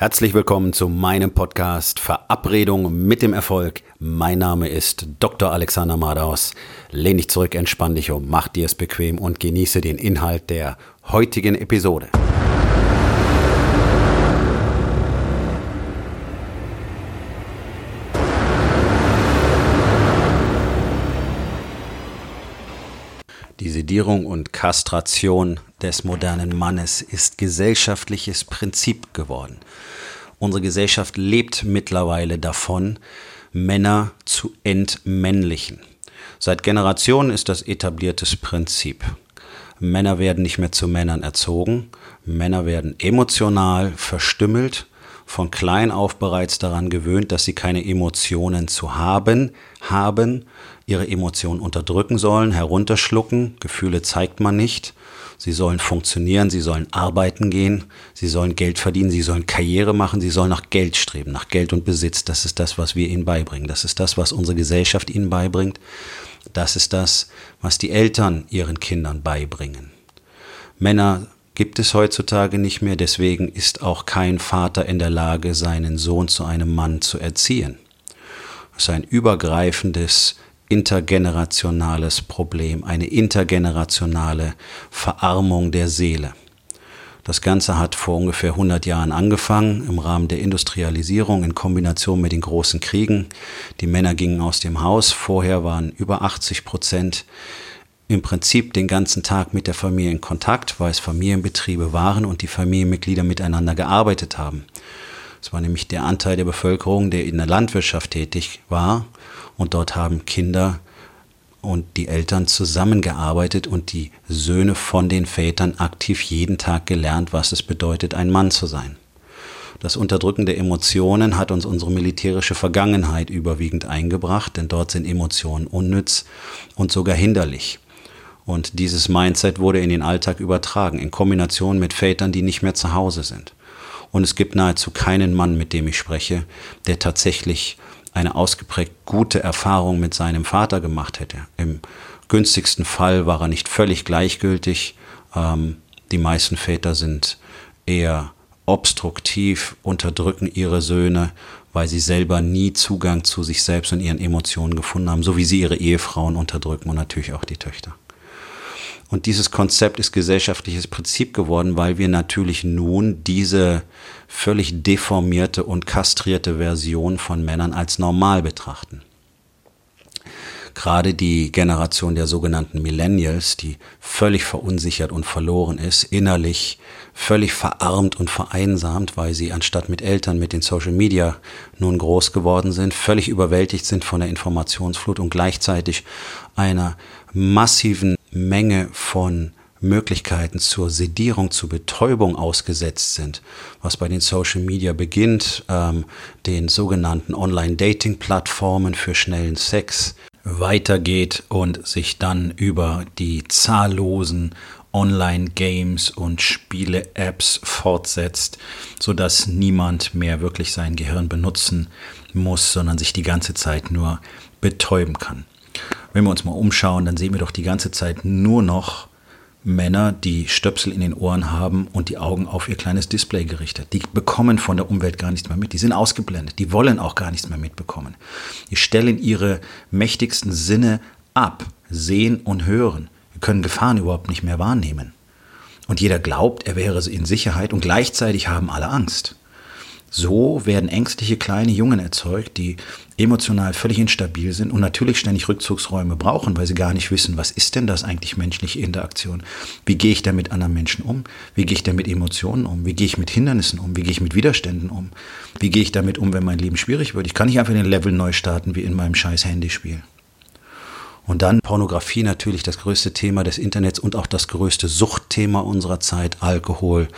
Herzlich willkommen zu meinem Podcast Verabredung mit dem Erfolg. Mein Name ist Dr. Alexander Madaus. Lehn dich zurück, entspann dich um, mach dir es bequem und genieße den Inhalt der heutigen Episode. Die Sedierung und Kastration des modernen Mannes ist gesellschaftliches Prinzip geworden. Unsere Gesellschaft lebt mittlerweile davon, Männer zu entmännlichen. Seit Generationen ist das etabliertes Prinzip. Männer werden nicht mehr zu Männern erzogen, Männer werden emotional verstümmelt, von klein auf bereits daran gewöhnt, dass sie keine Emotionen zu haben, haben, ihre Emotionen unterdrücken sollen, herunterschlucken, Gefühle zeigt man nicht, sie sollen funktionieren, sie sollen arbeiten gehen, sie sollen Geld verdienen, sie sollen Karriere machen, sie sollen nach Geld streben, nach Geld und Besitz. Das ist das, was wir ihnen beibringen. Das ist das, was unsere Gesellschaft ihnen beibringt. Das ist das, was die Eltern ihren Kindern beibringen. Männer gibt es heutzutage nicht mehr, deswegen ist auch kein Vater in der Lage, seinen Sohn zu einem Mann zu erziehen. Das ist ein übergreifendes intergenerationales Problem, eine intergenerationale Verarmung der Seele. Das Ganze hat vor ungefähr 100 Jahren angefangen im Rahmen der Industrialisierung in Kombination mit den großen Kriegen. Die Männer gingen aus dem Haus. Vorher waren über 80 Prozent im Prinzip den ganzen Tag mit der Familie in Kontakt, weil es Familienbetriebe waren und die Familienmitglieder miteinander gearbeitet haben. Es war nämlich der Anteil der Bevölkerung, der in der Landwirtschaft tätig war. Und dort haben Kinder und die Eltern zusammengearbeitet und die Söhne von den Vätern aktiv jeden Tag gelernt, was es bedeutet, ein Mann zu sein. Das Unterdrücken der Emotionen hat uns unsere militärische Vergangenheit überwiegend eingebracht, denn dort sind Emotionen unnütz und sogar hinderlich. Und dieses Mindset wurde in den Alltag übertragen, in Kombination mit Vätern, die nicht mehr zu Hause sind. Und es gibt nahezu keinen Mann, mit dem ich spreche, der tatsächlich eine ausgeprägt gute Erfahrung mit seinem Vater gemacht hätte. Im günstigsten Fall war er nicht völlig gleichgültig. Ähm, die meisten Väter sind eher obstruktiv, unterdrücken ihre Söhne, weil sie selber nie Zugang zu sich selbst und ihren Emotionen gefunden haben, so wie sie ihre Ehefrauen unterdrücken und natürlich auch die Töchter. Und dieses Konzept ist gesellschaftliches Prinzip geworden, weil wir natürlich nun diese völlig deformierte und kastrierte Version von Männern als normal betrachten. Gerade die Generation der sogenannten Millennials, die völlig verunsichert und verloren ist, innerlich völlig verarmt und vereinsamt, weil sie anstatt mit Eltern mit den Social Media nun groß geworden sind, völlig überwältigt sind von der Informationsflut und gleichzeitig einer massiven Menge von Möglichkeiten zur Sedierung, zur Betäubung ausgesetzt sind, was bei den Social Media beginnt, ähm, den sogenannten Online-Dating-Plattformen für schnellen Sex weitergeht und sich dann über die zahllosen Online-Games und Spiele-Apps fortsetzt, sodass niemand mehr wirklich sein Gehirn benutzen muss, sondern sich die ganze Zeit nur betäuben kann. Wenn wir uns mal umschauen, dann sehen wir doch die ganze Zeit nur noch Männer, die Stöpsel in den Ohren haben und die Augen auf ihr kleines Display gerichtet. Die bekommen von der Umwelt gar nichts mehr mit. Die sind ausgeblendet. Die wollen auch gar nichts mehr mitbekommen. Die stellen ihre mächtigsten Sinne ab. Sehen und hören. Wir können Gefahren überhaupt nicht mehr wahrnehmen. Und jeder glaubt, er wäre in Sicherheit und gleichzeitig haben alle Angst. So werden ängstliche kleine Jungen erzeugt, die emotional völlig instabil sind und natürlich ständig Rückzugsräume brauchen, weil sie gar nicht wissen, was ist denn das eigentlich menschliche Interaktion? Wie gehe ich da mit anderen Menschen um? Wie gehe ich da mit Emotionen um? Wie gehe ich mit Hindernissen um? Wie gehe ich mit Widerständen um? Wie gehe ich damit um, wenn mein Leben schwierig wird? Ich kann nicht einfach den Level neu starten wie in meinem scheiß Handyspiel. Und dann Pornografie natürlich das größte Thema des Internets und auch das größte Suchtthema unserer Zeit. Alkohol,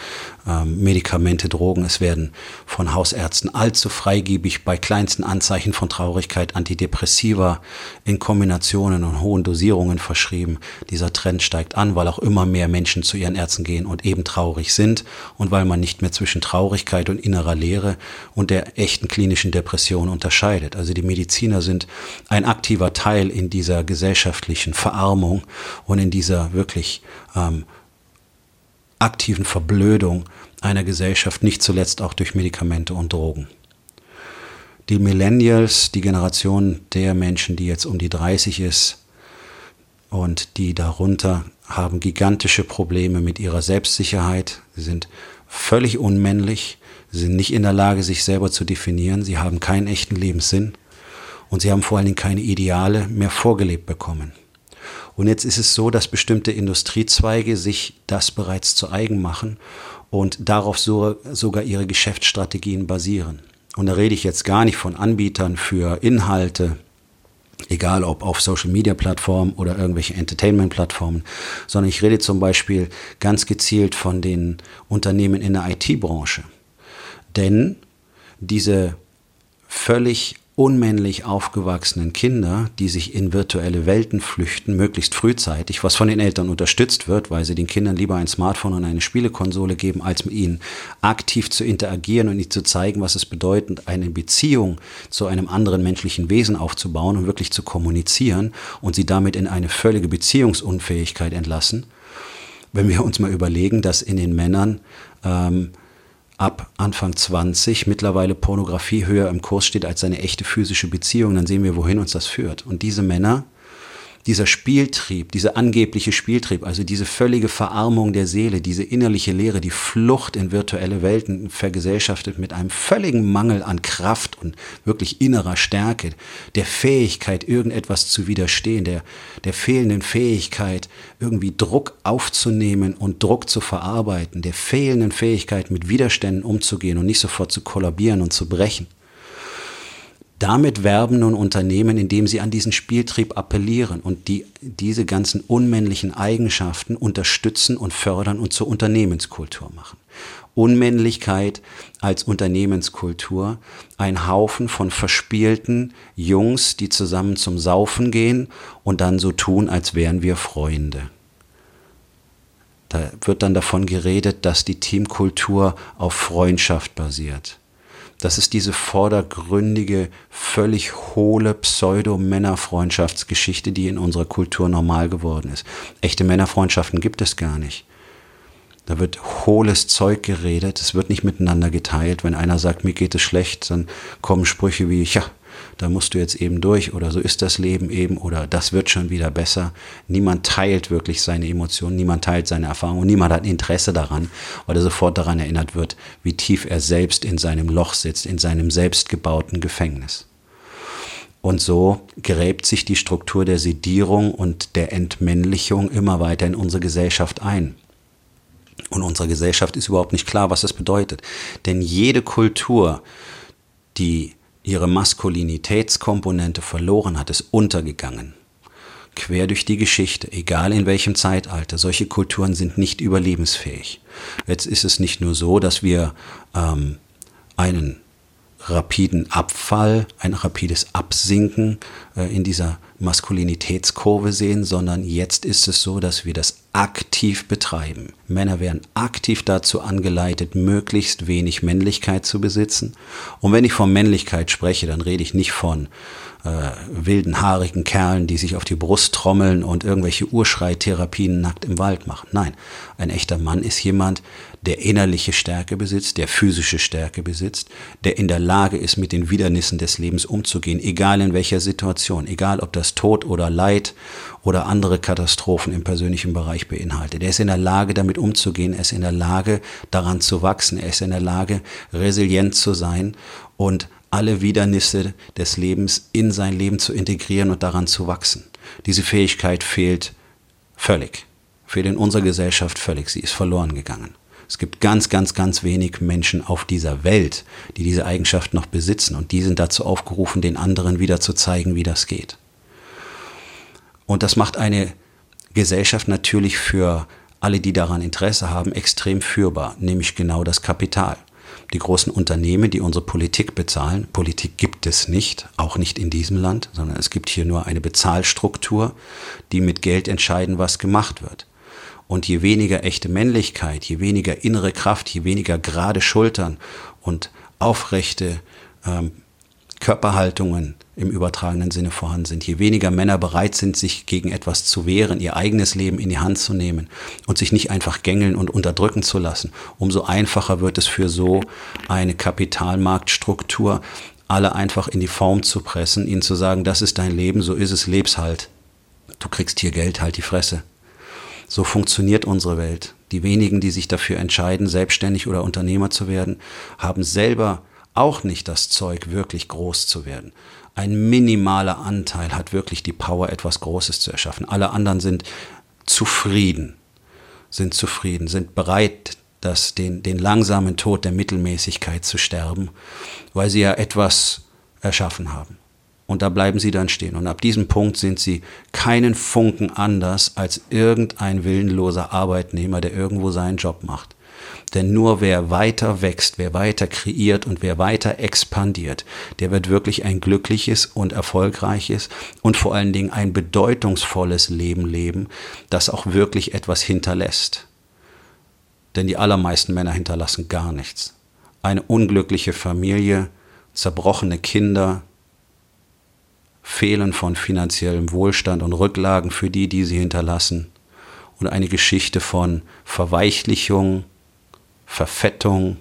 ähm, Medikamente, Drogen. Es werden von Hausärzten allzu freigebig bei kleinsten Anzeichen von Traurigkeit Antidepressiva in Kombinationen und hohen Dosierungen verschrieben. Dieser Trend steigt an, weil auch immer mehr Menschen zu ihren Ärzten gehen und eben traurig sind und weil man nicht mehr zwischen Traurigkeit und innerer Leere und der echten klinischen Depression unterscheidet. Also die Mediziner sind ein aktiver Teil in dieser gesellschaftlichen Verarmung und in dieser wirklich ähm, aktiven Verblödung einer Gesellschaft, nicht zuletzt auch durch Medikamente und Drogen. Die Millennials, die Generation der Menschen, die jetzt um die 30 ist und die darunter haben gigantische Probleme mit ihrer Selbstsicherheit. Sie sind völlig unmännlich, sie sind nicht in der Lage, sich selber zu definieren, sie haben keinen echten Lebenssinn und sie haben vor allen Dingen keine Ideale mehr vorgelebt bekommen. Und jetzt ist es so, dass bestimmte Industriezweige sich das bereits zu eigen machen und darauf so, sogar ihre Geschäftsstrategien basieren. Und da rede ich jetzt gar nicht von Anbietern für Inhalte, egal ob auf Social-Media-Plattformen oder irgendwelche Entertainment-Plattformen, sondern ich rede zum Beispiel ganz gezielt von den Unternehmen in der IT-Branche. Denn diese völlig unmännlich aufgewachsenen Kinder, die sich in virtuelle Welten flüchten, möglichst frühzeitig, was von den Eltern unterstützt wird, weil sie den Kindern lieber ein Smartphone und eine Spielekonsole geben, als mit ihnen aktiv zu interagieren und ihnen zu zeigen, was es bedeutet, eine Beziehung zu einem anderen menschlichen Wesen aufzubauen und wirklich zu kommunizieren und sie damit in eine völlige Beziehungsunfähigkeit entlassen. Wenn wir uns mal überlegen, dass in den Männern ähm, ab Anfang 20 mittlerweile Pornografie höher im Kurs steht als seine echte physische Beziehung, dann sehen wir, wohin uns das führt. Und diese Männer dieser Spieltrieb, dieser angebliche Spieltrieb, also diese völlige Verarmung der Seele, diese innerliche Leere, die Flucht in virtuelle Welten vergesellschaftet mit einem völligen Mangel an Kraft und wirklich innerer Stärke, der Fähigkeit, irgendetwas zu widerstehen, der, der fehlenden Fähigkeit, irgendwie Druck aufzunehmen und Druck zu verarbeiten, der fehlenden Fähigkeit, mit Widerständen umzugehen und nicht sofort zu kollabieren und zu brechen. Damit werben nun Unternehmen, indem sie an diesen Spieltrieb appellieren und die, diese ganzen unmännlichen Eigenschaften unterstützen und fördern und zur Unternehmenskultur machen. Unmännlichkeit als Unternehmenskultur, ein Haufen von verspielten Jungs, die zusammen zum Saufen gehen und dann so tun, als wären wir Freunde. Da wird dann davon geredet, dass die Teamkultur auf Freundschaft basiert. Das ist diese vordergründige, völlig hohle Pseudo-Männerfreundschaftsgeschichte, die in unserer Kultur normal geworden ist. Echte Männerfreundschaften gibt es gar nicht. Da wird hohles Zeug geredet, es wird nicht miteinander geteilt. Wenn einer sagt, mir geht es schlecht, dann kommen Sprüche wie, ja, da musst du jetzt eben durch oder so ist das Leben eben oder das wird schon wieder besser. Niemand teilt wirklich seine Emotionen, niemand teilt seine Erfahrungen, niemand hat Interesse daran, weil er sofort daran erinnert wird, wie tief er selbst in seinem Loch sitzt, in seinem selbstgebauten Gefängnis. Und so gräbt sich die Struktur der Sedierung und der Entmännlichung immer weiter in unsere Gesellschaft ein. Und unserer Gesellschaft ist überhaupt nicht klar, was das bedeutet. Denn jede Kultur, die ihre Maskulinitätskomponente verloren hat, ist untergegangen. Quer durch die Geschichte, egal in welchem Zeitalter, solche Kulturen sind nicht überlebensfähig. Jetzt ist es nicht nur so, dass wir ähm, einen rapiden Abfall, ein rapides Absinken äh, in dieser Maskulinitätskurve sehen, sondern jetzt ist es so, dass wir das aktiv betreiben. Männer werden aktiv dazu angeleitet, möglichst wenig Männlichkeit zu besitzen. Und wenn ich von Männlichkeit spreche, dann rede ich nicht von äh, wilden, haarigen Kerlen, die sich auf die Brust trommeln und irgendwelche Urschreitherapien nackt im Wald machen. Nein, ein echter Mann ist jemand, der innerliche Stärke besitzt, der physische Stärke besitzt, der in der Lage ist, mit den Widernissen des Lebens umzugehen, egal in welcher Situation, egal ob das Tod oder Leid oder andere Katastrophen im persönlichen Bereich beinhaltet. Er ist in der Lage, damit umzugehen, er ist in der Lage, daran zu wachsen, er ist in der Lage, resilient zu sein und alle Widernisse des Lebens in sein Leben zu integrieren und daran zu wachsen. Diese Fähigkeit fehlt völlig. Fehlt in unserer Gesellschaft völlig. Sie ist verloren gegangen. Es gibt ganz, ganz, ganz wenig Menschen auf dieser Welt, die diese Eigenschaft noch besitzen und die sind dazu aufgerufen, den anderen wieder zu zeigen, wie das geht. Und das macht eine Gesellschaft natürlich für alle, die daran Interesse haben, extrem führbar, nämlich genau das Kapital. Die großen Unternehmen, die unsere Politik bezahlen, Politik gibt es nicht, auch nicht in diesem Land, sondern es gibt hier nur eine Bezahlstruktur, die mit Geld entscheiden, was gemacht wird. Und je weniger echte Männlichkeit, je weniger innere Kraft, je weniger gerade Schultern und aufrechte ähm, Körperhaltungen im übertragenen Sinne vorhanden sind, je weniger Männer bereit sind, sich gegen etwas zu wehren, ihr eigenes Leben in die Hand zu nehmen und sich nicht einfach gängeln und unterdrücken zu lassen, umso einfacher wird es für so eine Kapitalmarktstruktur, alle einfach in die Form zu pressen, ihnen zu sagen, das ist dein Leben, so ist es, leb's halt. Du kriegst hier Geld, halt die Fresse. So funktioniert unsere Welt. Die wenigen, die sich dafür entscheiden, selbstständig oder Unternehmer zu werden, haben selber auch nicht das Zeug, wirklich groß zu werden. Ein minimaler Anteil hat wirklich die Power, etwas Großes zu erschaffen. Alle anderen sind zufrieden, sind zufrieden, sind bereit, das, den, den langsamen Tod der Mittelmäßigkeit zu sterben, weil sie ja etwas erschaffen haben. Und da bleiben sie dann stehen. Und ab diesem Punkt sind sie keinen Funken anders als irgendein willenloser Arbeitnehmer, der irgendwo seinen Job macht. Denn nur wer weiter wächst, wer weiter kreiert und wer weiter expandiert, der wird wirklich ein glückliches und erfolgreiches und vor allen Dingen ein bedeutungsvolles Leben leben, das auch wirklich etwas hinterlässt. Denn die allermeisten Männer hinterlassen gar nichts. Eine unglückliche Familie, zerbrochene Kinder, Fehlen von finanziellem Wohlstand und Rücklagen für die, die sie hinterlassen und eine Geschichte von Verweichlichung, Verfettung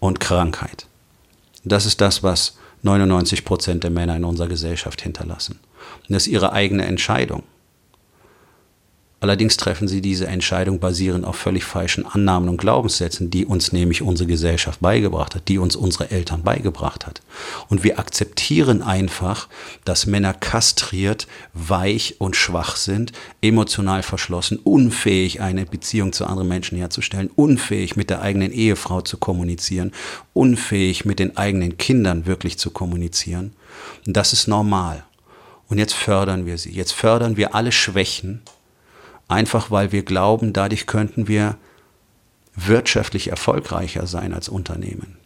und Krankheit. Das ist das, was 99 Prozent der Männer in unserer Gesellschaft hinterlassen. Und das ist ihre eigene Entscheidung. Allerdings treffen sie diese Entscheidung basierend auf völlig falschen Annahmen und Glaubenssätzen, die uns nämlich unsere Gesellschaft beigebracht hat, die uns unsere Eltern beigebracht hat. Und wir akzeptieren einfach, dass Männer kastriert, weich und schwach sind, emotional verschlossen, unfähig, eine Beziehung zu anderen Menschen herzustellen, unfähig mit der eigenen Ehefrau zu kommunizieren, unfähig mit den eigenen Kindern wirklich zu kommunizieren. Und das ist normal. Und jetzt fördern wir sie. Jetzt fördern wir alle Schwächen, einfach weil wir glauben, dadurch könnten wir wirtschaftlich erfolgreicher sein als Unternehmen.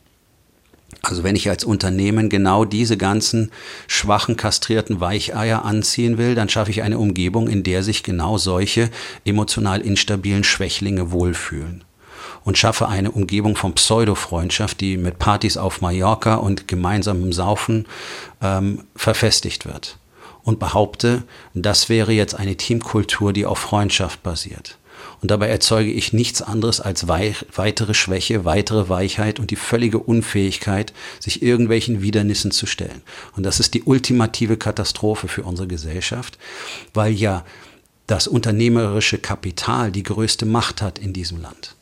Also wenn ich als Unternehmen genau diese ganzen schwachen, kastrierten Weicheier anziehen will, dann schaffe ich eine Umgebung, in der sich genau solche emotional instabilen Schwächlinge wohlfühlen. Und schaffe eine Umgebung von Pseudo-Freundschaft, die mit Partys auf Mallorca und gemeinsamem Saufen ähm, verfestigt wird und behaupte, das wäre jetzt eine Teamkultur, die auf Freundschaft basiert. Und dabei erzeuge ich nichts anderes als weitere Schwäche, weitere Weichheit und die völlige Unfähigkeit, sich irgendwelchen Widernissen zu stellen. Und das ist die ultimative Katastrophe für unsere Gesellschaft, weil ja das unternehmerische Kapital die größte Macht hat in diesem Land.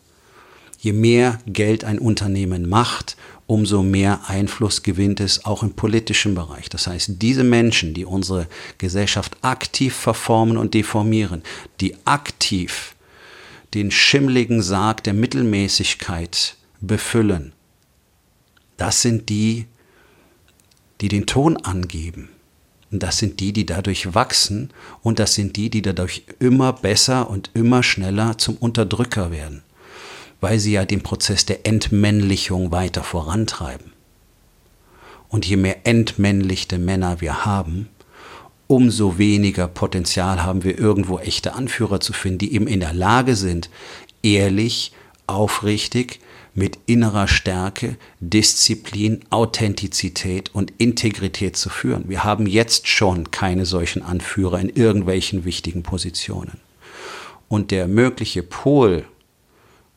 Je mehr Geld ein Unternehmen macht, umso mehr Einfluss gewinnt es auch im politischen Bereich. Das heißt, diese Menschen, die unsere Gesellschaft aktiv verformen und deformieren, die aktiv den schimmligen Sarg der Mittelmäßigkeit befüllen, das sind die, die den Ton angeben. Und das sind die, die dadurch wachsen und das sind die, die dadurch immer besser und immer schneller zum Unterdrücker werden weil sie ja den Prozess der Entmännlichung weiter vorantreiben. Und je mehr entmännlichte Männer wir haben, umso weniger Potenzial haben wir irgendwo echte Anführer zu finden, die eben in der Lage sind, ehrlich, aufrichtig, mit innerer Stärke, Disziplin, Authentizität und Integrität zu führen. Wir haben jetzt schon keine solchen Anführer in irgendwelchen wichtigen Positionen. Und der mögliche Pol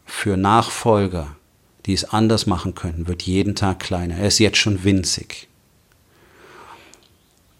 für Nachfolger, die es anders machen können, wird jeden Tag kleiner. Er ist jetzt schon winzig.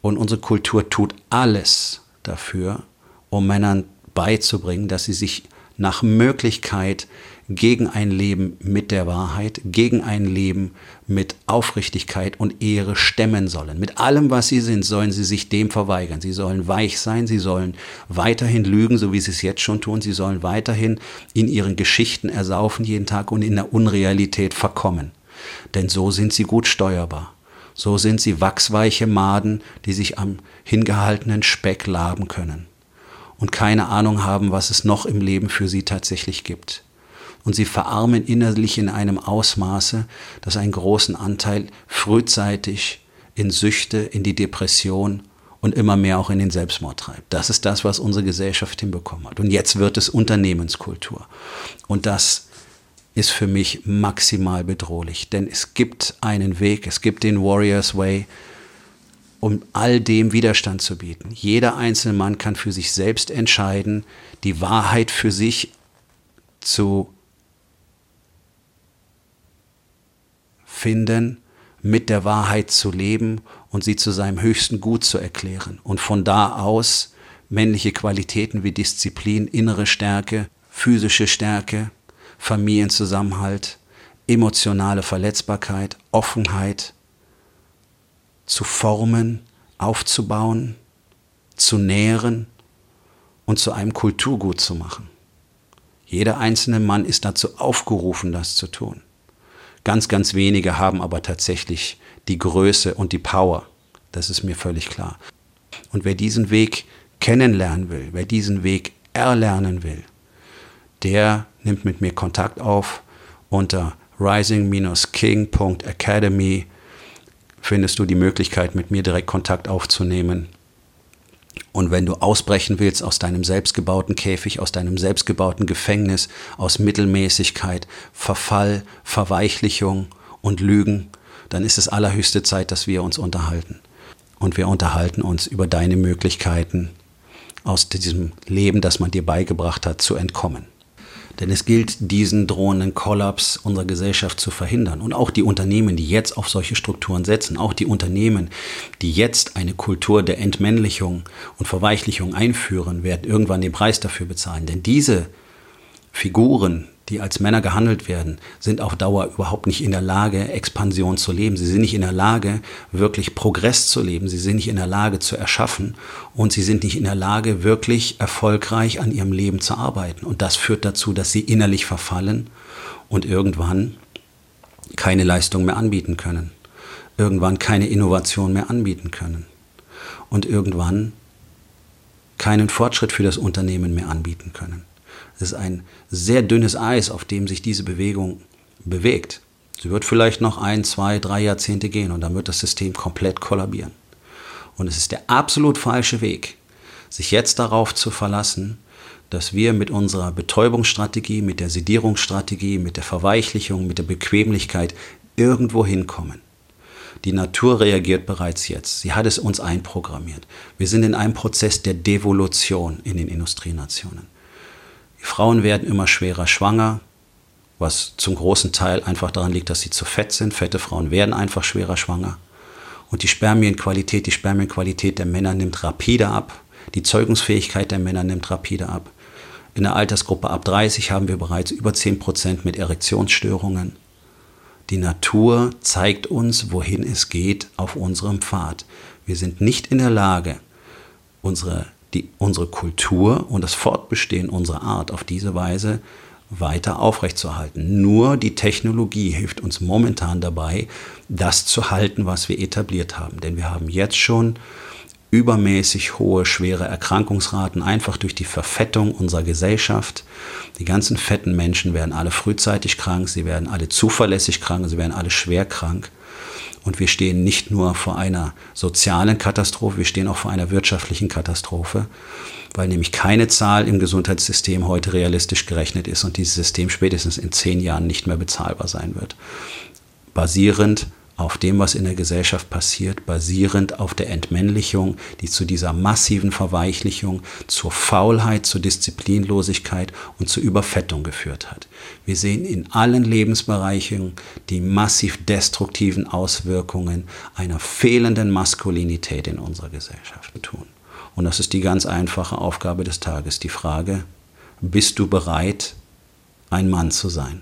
Und unsere Kultur tut alles dafür, um Männern beizubringen, dass sie sich nach Möglichkeit gegen ein Leben mit der Wahrheit, gegen ein Leben mit Aufrichtigkeit und Ehre stemmen sollen. Mit allem, was sie sind, sollen sie sich dem verweigern. Sie sollen weich sein, sie sollen weiterhin lügen, so wie sie es jetzt schon tun. Sie sollen weiterhin in ihren Geschichten ersaufen jeden Tag und in der Unrealität verkommen. Denn so sind sie gut steuerbar. So sind sie wachsweiche Maden, die sich am hingehaltenen Speck laben können und keine Ahnung haben, was es noch im Leben für sie tatsächlich gibt und sie verarmen innerlich in einem Ausmaße, das einen großen Anteil frühzeitig in Süchte, in die Depression und immer mehr auch in den Selbstmord treibt. Das ist das, was unsere Gesellschaft hinbekommen hat. Und jetzt wird es Unternehmenskultur. Und das ist für mich maximal bedrohlich. Denn es gibt einen Weg, es gibt den Warriors Way, um all dem Widerstand zu bieten. Jeder einzelne Mann kann für sich selbst entscheiden, die Wahrheit für sich zu finden, mit der Wahrheit zu leben und sie zu seinem höchsten Gut zu erklären. Und von da aus männliche Qualitäten wie Disziplin, innere Stärke, physische Stärke, Familienzusammenhalt, emotionale Verletzbarkeit, Offenheit zu formen, aufzubauen, zu nähren und zu einem Kulturgut zu machen. Jeder einzelne Mann ist dazu aufgerufen, das zu tun. Ganz, ganz wenige haben aber tatsächlich die Größe und die Power. Das ist mir völlig klar. Und wer diesen Weg kennenlernen will, wer diesen Weg erlernen will, der nimmt mit mir Kontakt auf unter rising-king.academy findest du die Möglichkeit, mit mir direkt Kontakt aufzunehmen. Und wenn du ausbrechen willst aus deinem selbstgebauten Käfig, aus deinem selbstgebauten Gefängnis, aus Mittelmäßigkeit, Verfall, Verweichlichung und Lügen, dann ist es allerhöchste Zeit, dass wir uns unterhalten. Und wir unterhalten uns über deine Möglichkeiten, aus diesem Leben, das man dir beigebracht hat, zu entkommen. Denn es gilt, diesen drohenden Kollaps unserer Gesellschaft zu verhindern. Und auch die Unternehmen, die jetzt auf solche Strukturen setzen, auch die Unternehmen, die jetzt eine Kultur der Entmännlichung und Verweichlichung einführen, werden irgendwann den Preis dafür bezahlen. Denn diese Figuren, die als Männer gehandelt werden, sind auf Dauer überhaupt nicht in der Lage, Expansion zu leben. Sie sind nicht in der Lage, wirklich Progress zu leben. Sie sind nicht in der Lage zu erschaffen und sie sind nicht in der Lage, wirklich erfolgreich an ihrem Leben zu arbeiten. Und das führt dazu, dass sie innerlich verfallen und irgendwann keine Leistung mehr anbieten können. Irgendwann keine Innovation mehr anbieten können. Und irgendwann keinen Fortschritt für das Unternehmen mehr anbieten können. Es ist ein sehr dünnes Eis, auf dem sich diese Bewegung bewegt. Sie wird vielleicht noch ein, zwei, drei Jahrzehnte gehen und dann wird das System komplett kollabieren. Und es ist der absolut falsche Weg, sich jetzt darauf zu verlassen, dass wir mit unserer Betäubungsstrategie, mit der Sedierungsstrategie, mit der Verweichlichung, mit der Bequemlichkeit irgendwo hinkommen. Die Natur reagiert bereits jetzt. Sie hat es uns einprogrammiert. Wir sind in einem Prozess der Devolution in den Industrienationen. Frauen werden immer schwerer schwanger, was zum großen Teil einfach daran liegt, dass sie zu fett sind. Fette Frauen werden einfach schwerer schwanger. Und die Spermienqualität, die Spermienqualität der Männer nimmt rapide ab. Die Zeugungsfähigkeit der Männer nimmt rapide ab. In der Altersgruppe ab 30 haben wir bereits über 10% mit Erektionsstörungen. Die Natur zeigt uns, wohin es geht auf unserem Pfad. Wir sind nicht in der Lage, unsere die, unsere Kultur und das Fortbestehen unserer Art auf diese Weise weiter aufrechtzuerhalten. Nur die Technologie hilft uns momentan dabei, das zu halten, was wir etabliert haben. Denn wir haben jetzt schon übermäßig hohe, schwere Erkrankungsraten, einfach durch die Verfettung unserer Gesellschaft. Die ganzen fetten Menschen werden alle frühzeitig krank, sie werden alle zuverlässig krank, sie werden alle schwer krank. Und wir stehen nicht nur vor einer sozialen Katastrophe, wir stehen auch vor einer wirtschaftlichen Katastrophe, weil nämlich keine Zahl im Gesundheitssystem heute realistisch gerechnet ist und dieses System spätestens in zehn Jahren nicht mehr bezahlbar sein wird. Basierend auf dem, was in der Gesellschaft passiert, basierend auf der Entmännlichung, die zu dieser massiven Verweichlichung, zur Faulheit, zur Disziplinlosigkeit und zur Überfettung geführt hat. Wir sehen in allen Lebensbereichen die massiv destruktiven Auswirkungen einer fehlenden Maskulinität in unserer Gesellschaft tun. Und das ist die ganz einfache Aufgabe des Tages, die Frage, bist du bereit, ein Mann zu sein?